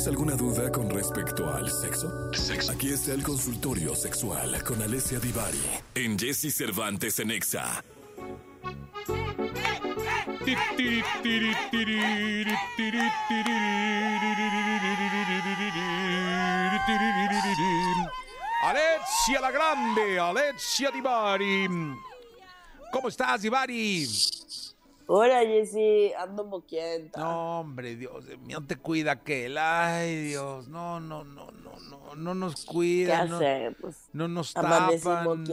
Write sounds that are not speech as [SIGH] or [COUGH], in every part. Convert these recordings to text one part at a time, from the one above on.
¿Tienes alguna duda con respecto al sexo? Aquí está el consultorio sexual con Alessia Divari en Jesse Cervantes en Exa. Alexia la Grande, Alexia Divari. ¿Cómo estás, Divari? Hola, Jessy, ando moquienta. No, hombre, Dios mío, te cuida aquel. Ay, Dios, no, no, no, no, no, no nos ¿Qué cuida. No, hacemos? no nos tapan.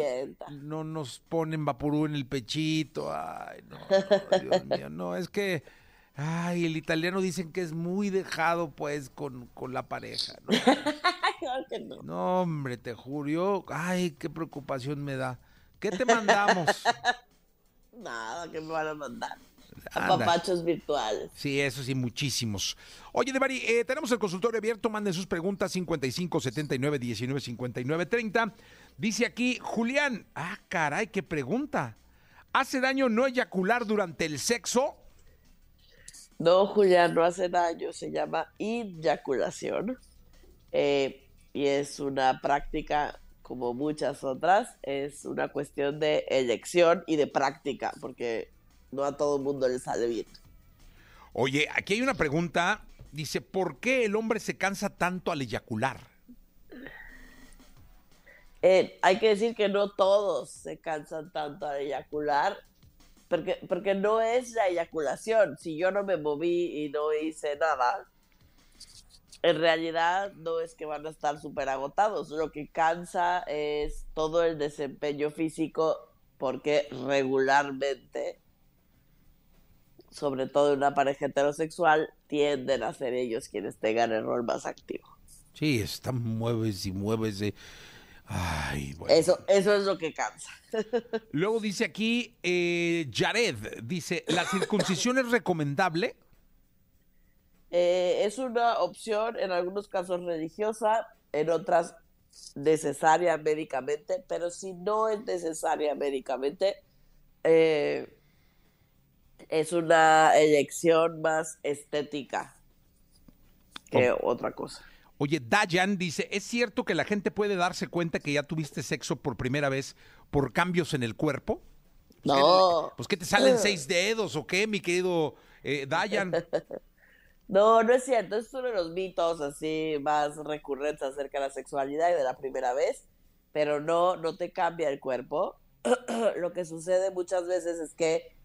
No nos ponen vaporú en el pechito. Ay, no, no, Dios [LAUGHS] mío, no, es que. Ay, el italiano dicen que es muy dejado, pues, con, con la pareja. ¿no? [LAUGHS] Que no. No, hombre, te juro. yo- Ay, qué preocupación me da. ¿Qué te mandamos? [LAUGHS] Nada, que me van a mandar. Anda. papachos virtuales. Sí, eso sí, muchísimos. Oye, Devari, eh, tenemos el consultorio abierto. Manden sus preguntas 55 79 19 59 30. Dice aquí Julián. Ah, caray, qué pregunta. ¿Hace daño no eyacular durante el sexo? No, Julián, no hace daño. Se llama eyaculación. Eh, y es una práctica como muchas otras. Es una cuestión de elección y de práctica, porque no a todo el mundo le sale bien. Oye, aquí hay una pregunta. Dice, ¿por qué el hombre se cansa tanto al eyacular? Eh, hay que decir que no todos se cansan tanto al eyacular, porque, porque no es la eyaculación. Si yo no me moví y no hice nada, en realidad no es que van a estar súper agotados. Lo que cansa es todo el desempeño físico, porque regularmente, sobre todo en una pareja heterosexual, tienden a ser ellos quienes tengan el rol más activo. Sí, está mueves y mueves. de- Ay, bueno. Eso, eso es lo que cansa. [LAUGHS] Luego dice aquí, eh, Jared, dice, ¿la circuncisión es recomendable? Eh, es una opción en algunos casos religiosa, en otras necesaria médicamente, pero si no es necesaria médicamente, eh, es una elección más estética que otra cosa. Oye, Dayan dice, ¿es cierto que la gente puede darse cuenta que ya tuviste sexo por primera vez por cambios en el cuerpo? No, Pues que te salen [LAUGHS] seis dedos o qué, mi querido eh, Dayan. [LAUGHS] no, no es cierto. Es uno de los mitos así más recurrentes acerca de la sexualidad y de la primera vez, pero no, no te cambia el cuerpo. [CLEARS THROAT] Lo que sucede muchas veces es que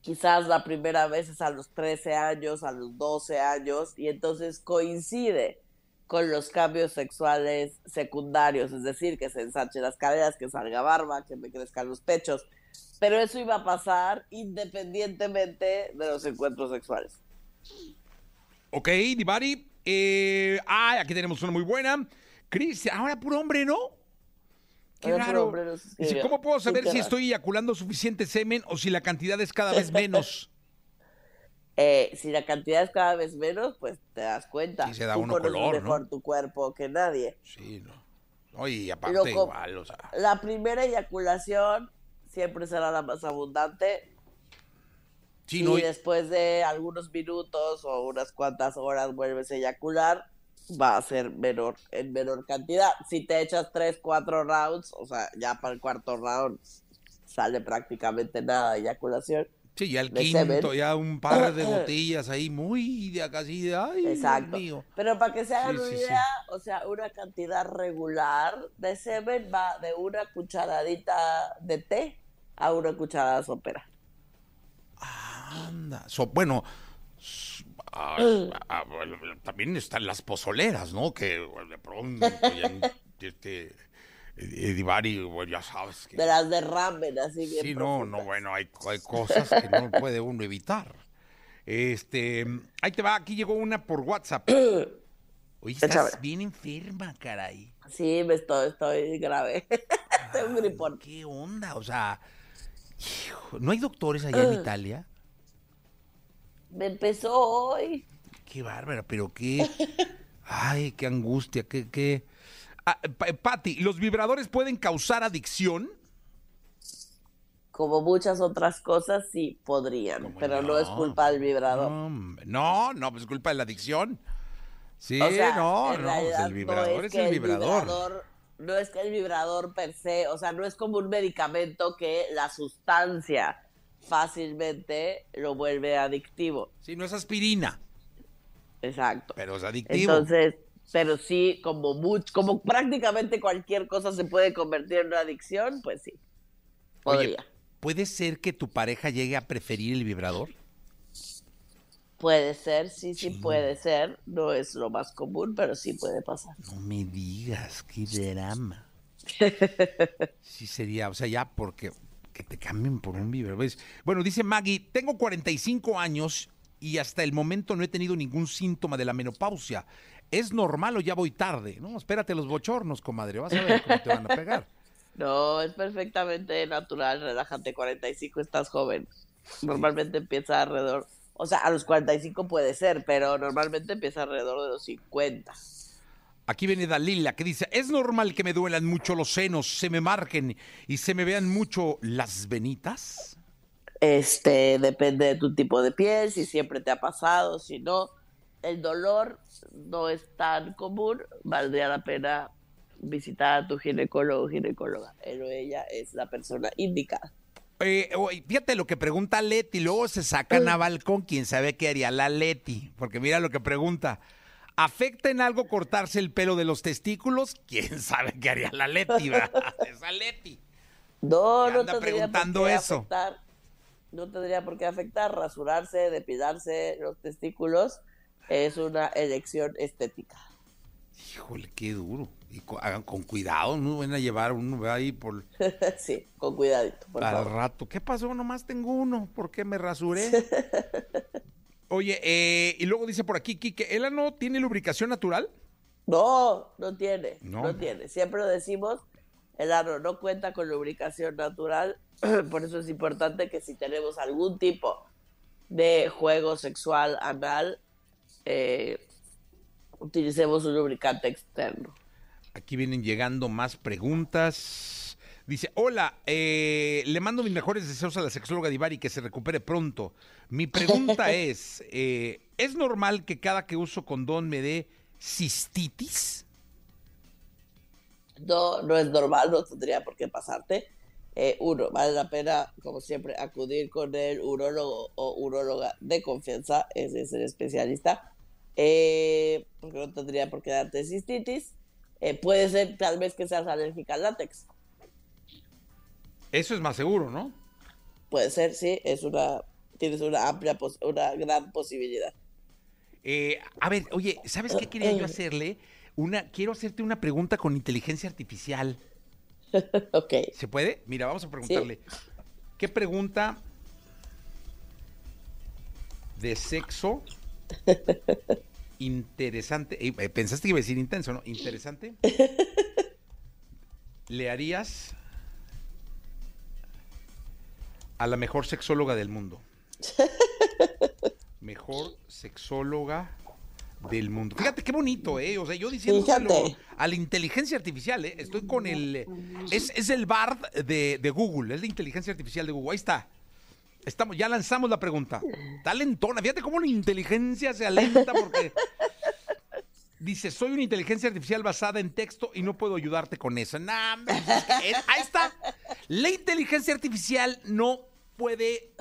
quizás la primera vez es a los 13 años, a los 12 años, y entonces coincide con los cambios sexuales secundarios, es decir, que se ensanchen las caderas, que salga barba, que me crezcan los pechos. Pero eso iba a pasar independientemente de los encuentros sexuales. Ok, Divari. Eh, ah, aquí tenemos una muy buena. Cristian, ahora puro hombre, ¿no? Qué Ahora raro. hombre Dice. ¿cómo puedo saber si estoy eyaculando suficiente semen o si la cantidad es cada vez menos? [LAUGHS] Eh, si la cantidad es cada vez menos, pues te das cuenta. Sí, se da Tú uno color, ¿no? mejor tu cuerpo que nadie. Sí, no. Oye, y aparte Loco. igual, o sea. La primera eyaculación siempre será la más abundante. Sí, y no, y- después de algunos minutos o unas cuantas horas vuelves a eyacular, va a ser menor, en menor cantidad. Si te echas tres, cuatro rounds, o sea, ya para el cuarto round sale prácticamente nada de eyaculación. Sí, ya el quinto, semen. ya un par de [COUGHS] botellas ahí muy de acá, así de, ay, Exacto. Dios mío. Pero para que se hagan Sí, una sí, sí. idea, o sea, una cantidad regular de semen va de una cucharadita de té a una cucharada sopera. Anda. So- bueno, s- ah, ah, bueno, también están las pozoleras, ¿no? Que de pronto [LAUGHS] este, Divari, bueno, ya sabes que... De las de ramen, así bien Sí, no, profundas. no, bueno, hay, hay cosas que no puede uno evitar. Este, ahí te va, aquí llegó una por WhatsApp. [CLEARS THROAT] Oye, estás bien enferma, caray. Sí, me estoy, estoy grave. [LAUGHS] Tengo un gripón. ¿Qué onda? O sea, hijo, ¿no hay doctores allá en Italia? Me empezó hoy. Qué bárbara, pero qué. Ay, qué angustia, qué. qué... Ah, ¿los vibradores pueden causar adicción? Como muchas otras cosas, sí podrían, ¿Cómo pero no, no? es culpa del vibrador. No, no, no, pues es culpa de la adicción. Sí, O sea, no, no, pues el vibrador no es que el vibrador. vibrador- No es que el vibrador per se, o sea, no es como un medicamento que la sustancia fácilmente lo vuelve adictivo. Sí, no es aspirina, Exacto. pero es adictivo. Entonces, pero sí, como mucho, como prácticamente cualquier cosa se puede convertir en una adicción, pues sí. Oye, Podría. ¿puede ser que tu pareja llegue a preferir el vibrador? Puede ser, sí, sí puede ser. No es lo más común, pero sí puede pasar. No me digas, qué drama. [LAUGHS] Sí sería, o sea, ya porque que te cambien por un vibrador. ¿ves? Bueno, dice Maggie, tengo 45 años y hasta el momento no he tenido ningún síntoma de la menopausia. ¿Es normal o ya voy tarde? No, espérate los bochornos, comadre, vas a ver cómo te van a pegar. [LAUGHS] No, es perfectamente natural, relájate, 45 estás joven. Normalmente empieza alrededor, o sea, a los 45 puede ser, pero normalmente empieza alrededor de los 50. Aquí viene Dalila que dice, es normal que me duelan mucho los senos, se me marquen y se me vean mucho las venitas. Este, depende de tu tipo de piel, si siempre te ha pasado, si no. El dolor no es tan común, valdría la pena visitar a tu ginecólogo o ginecóloga. Él o ella es la persona indicada. Eh, fíjate lo que pregunta Leti, luego se sacan a balcón, quién sabe qué haría la Leti, porque mira lo que pregunta. ¿Afecta en algo cortarse el pelo de los testículos? [LAUGHS] ¿Quién sabe qué haría la Leti? va? [LAUGHS] Esa Leti. No, no anda tendría preguntando por qué eso. afectar. No tendría por qué afectar. Rasurarse, depilarse los testículos es una elección estética. Híjole, qué duro. Y hagan con cuidado, no van a llevar uno ahí por [LAUGHS] sí, con cuidadito, por al favor. rato. ¿Qué pasó? Nomás tengo uno. ¿Por qué me rasuré? Oye, eh, y luego dice por aquí, Kike, ¿el ano tiene lubricación natural? No, no tiene, No. no. tiene. Siempre lo decimos, el ano no cuenta con lubricación natural, [CLEARS THROAT] por eso es importante que si tenemos algún tipo de juego sexual anal, eh, utilicemos un lubricante externo. Aquí vienen llegando más preguntas. Dice, hola, eh, le mando mis mejores deseos a la sexóloga Divari que se recupere pronto. Mi pregunta [LAUGHS] es, eh, ¿es normal que cada que uso condón me dé cistitis? No, no es normal, no tendría por qué pasarte. Eh, uno, vale la pena, como siempre, acudir con el urólogo o uróloga de confianza, es el especialista, porque no tendría por qué darte cistitis. Puede ser tal vez que seas alérgica al látex. Eso es más seguro, ¿no? Puede ser, sí, es una, tienes una amplia, pos- una gran posibilidad. Eh, a ver, oye, ¿sabes qué quería yo hacerle? Una, quiero hacerte una pregunta con inteligencia artificial. [LAUGHS] ok. ¿Se puede? Mira, vamos a preguntarle. ¿Qué pregunta de sexo [LAUGHS] interesante? eh, eh, Pensaste que iba a decir intenso, ¿no? Interesante. [LAUGHS] ¿Le harías a la mejor sexóloga del mundo? [LAUGHS] Mejor sexóloga del mundo. Fíjate qué bonito, ¿eh? O sea, yo Fíjate. a la inteligencia artificial, ¿eh? Estoy con el... eh, Es, es el BARD de, de Google, es la inteligencia artificial de Google. Ahí está. Estamos, ya lanzamos la pregunta. Está lentona. Fíjate cómo la inteligencia se alenta porque... Dice, soy una inteligencia artificial basada en texto y no puedo ayudarte con eso. Nah, ahí está. La inteligencia artificial no puede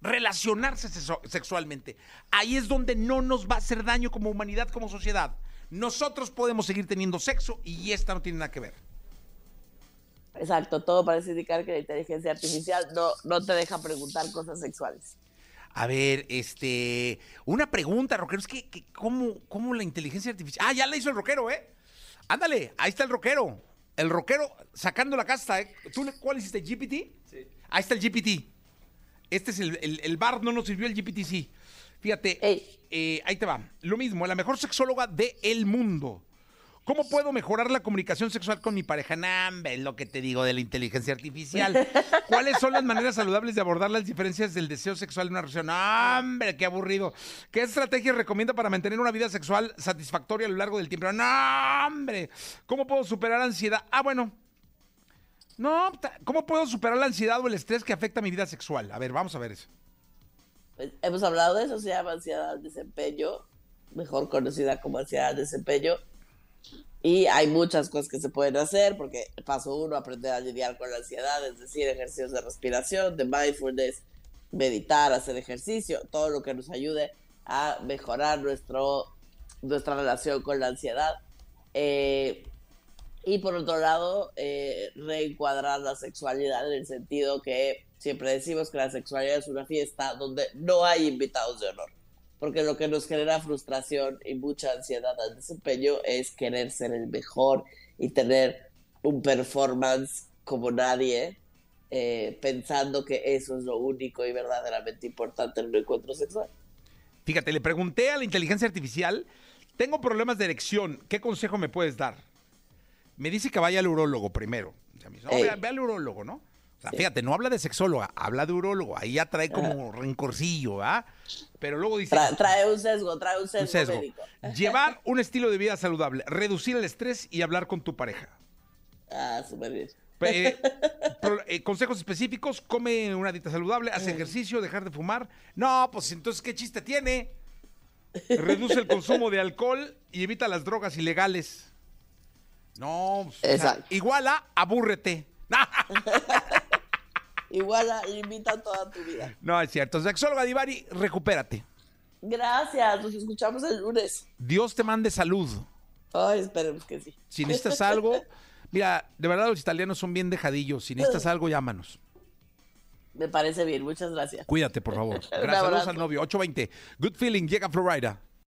relacionarse sexualmente. Ahí es donde no nos va a hacer daño como humanidad, como sociedad. Nosotros podemos seguir teniendo sexo y esta no tiene nada que ver. Exacto, todo parece indicar que la inteligencia artificial no, no te deja preguntar cosas sexuales. A ver, este, una pregunta, rockero, es que, que ¿cómo, ¿cómo la inteligencia artificial? Ah, ya la hizo el rockero, ¿eh? Ándale, ahí está el rockero. El rockero sacando la casta, ¿eh? ¿Tú le- cuál hiciste, GPT? Sí. Ahí está el GPT. Este es el, el, el bar, no nos sirvió el GPT, sí. Fíjate, eh, ahí te va. Lo mismo, la mejor sexóloga del mundo. ¿Cómo puedo mejorar la comunicación sexual con mi pareja? Nah, es lo que te digo de la inteligencia artificial. [LAUGHS] ¿Cuáles son las maneras saludables de abordar las diferencias del deseo sexual en una relación? ¡Ah, ¡Hombre, qué aburrido! ¿Qué estrategia recomienda para mantener una vida sexual satisfactoria a lo largo del tiempo? ¡No, hombre! ¿Cómo puedo superar ansiedad? Ah, bueno. No, ¿cómo puedo superar la ansiedad o el estrés que afecta mi vida sexual? A ver, vamos a ver eso. Pues, hemos hablado de eso, se llama ansiedad al desempeño. mejor conocida como ansiedad de desempeño. Y hay muchas cosas que se pueden hacer, porque paso uno, aprender a lidiar con la ansiedad, es decir, ejercicios de respiración, de mindfulness, meditar, hacer ejercicio, todo lo que nos ayude a mejorar nuestro, nuestra relación con la ansiedad. Eh, y por otro lado, eh, reencuadrar la sexualidad en el sentido que siempre decimos que la sexualidad es una fiesta donde no hay invitados de honor porque lo que nos genera frustración y mucha ansiedad al desempeño es querer ser el mejor y tener un performance como nadie, eh, pensando que eso es lo único y verdaderamente importante en un encuentro sexual. Fíjate, le pregunté a la inteligencia artificial, tengo problemas de erección, ¿qué consejo me puedes dar? Me dice que vaya al urólogo primero. ve, al urólogo, ¿no? Fíjate, no habla de sexóloga, habla de urólogo. Ahí ya trae como rencorcillo, ¿ah? Pero luego dice... trae un sesgo, trae un sesgo, Médico. [LAUGHS] Llevar un estilo de vida saludable, reducir el estrés y hablar con tu pareja. Ah, súper bien. Eh, [LAUGHS] eh, consejos específicos, come una dieta saludable, hace ejercicio, dejar de fumar. No, pues entonces, ¿qué chiste tiene? Reduce el consumo de alcohol y evita las drogas ilegales. No, pues, igual a abúrrete. [LAUGHS] Igual invita toda tu vida. No, es cierto. Sexóloga Divari, recupérate. Gracias, nos escuchamos el lunes. Dios te mande salud. Ay, esperemos que sí. Si necesitas algo, mira, de verdad los italianos son bien dejadillos. Si necesitas algo, llámanos. Me parece bien, muchas gracias. Cuídate, por favor. [LAUGHS] Gracias, saludos al novio. 820. Good feeling, llega Florida.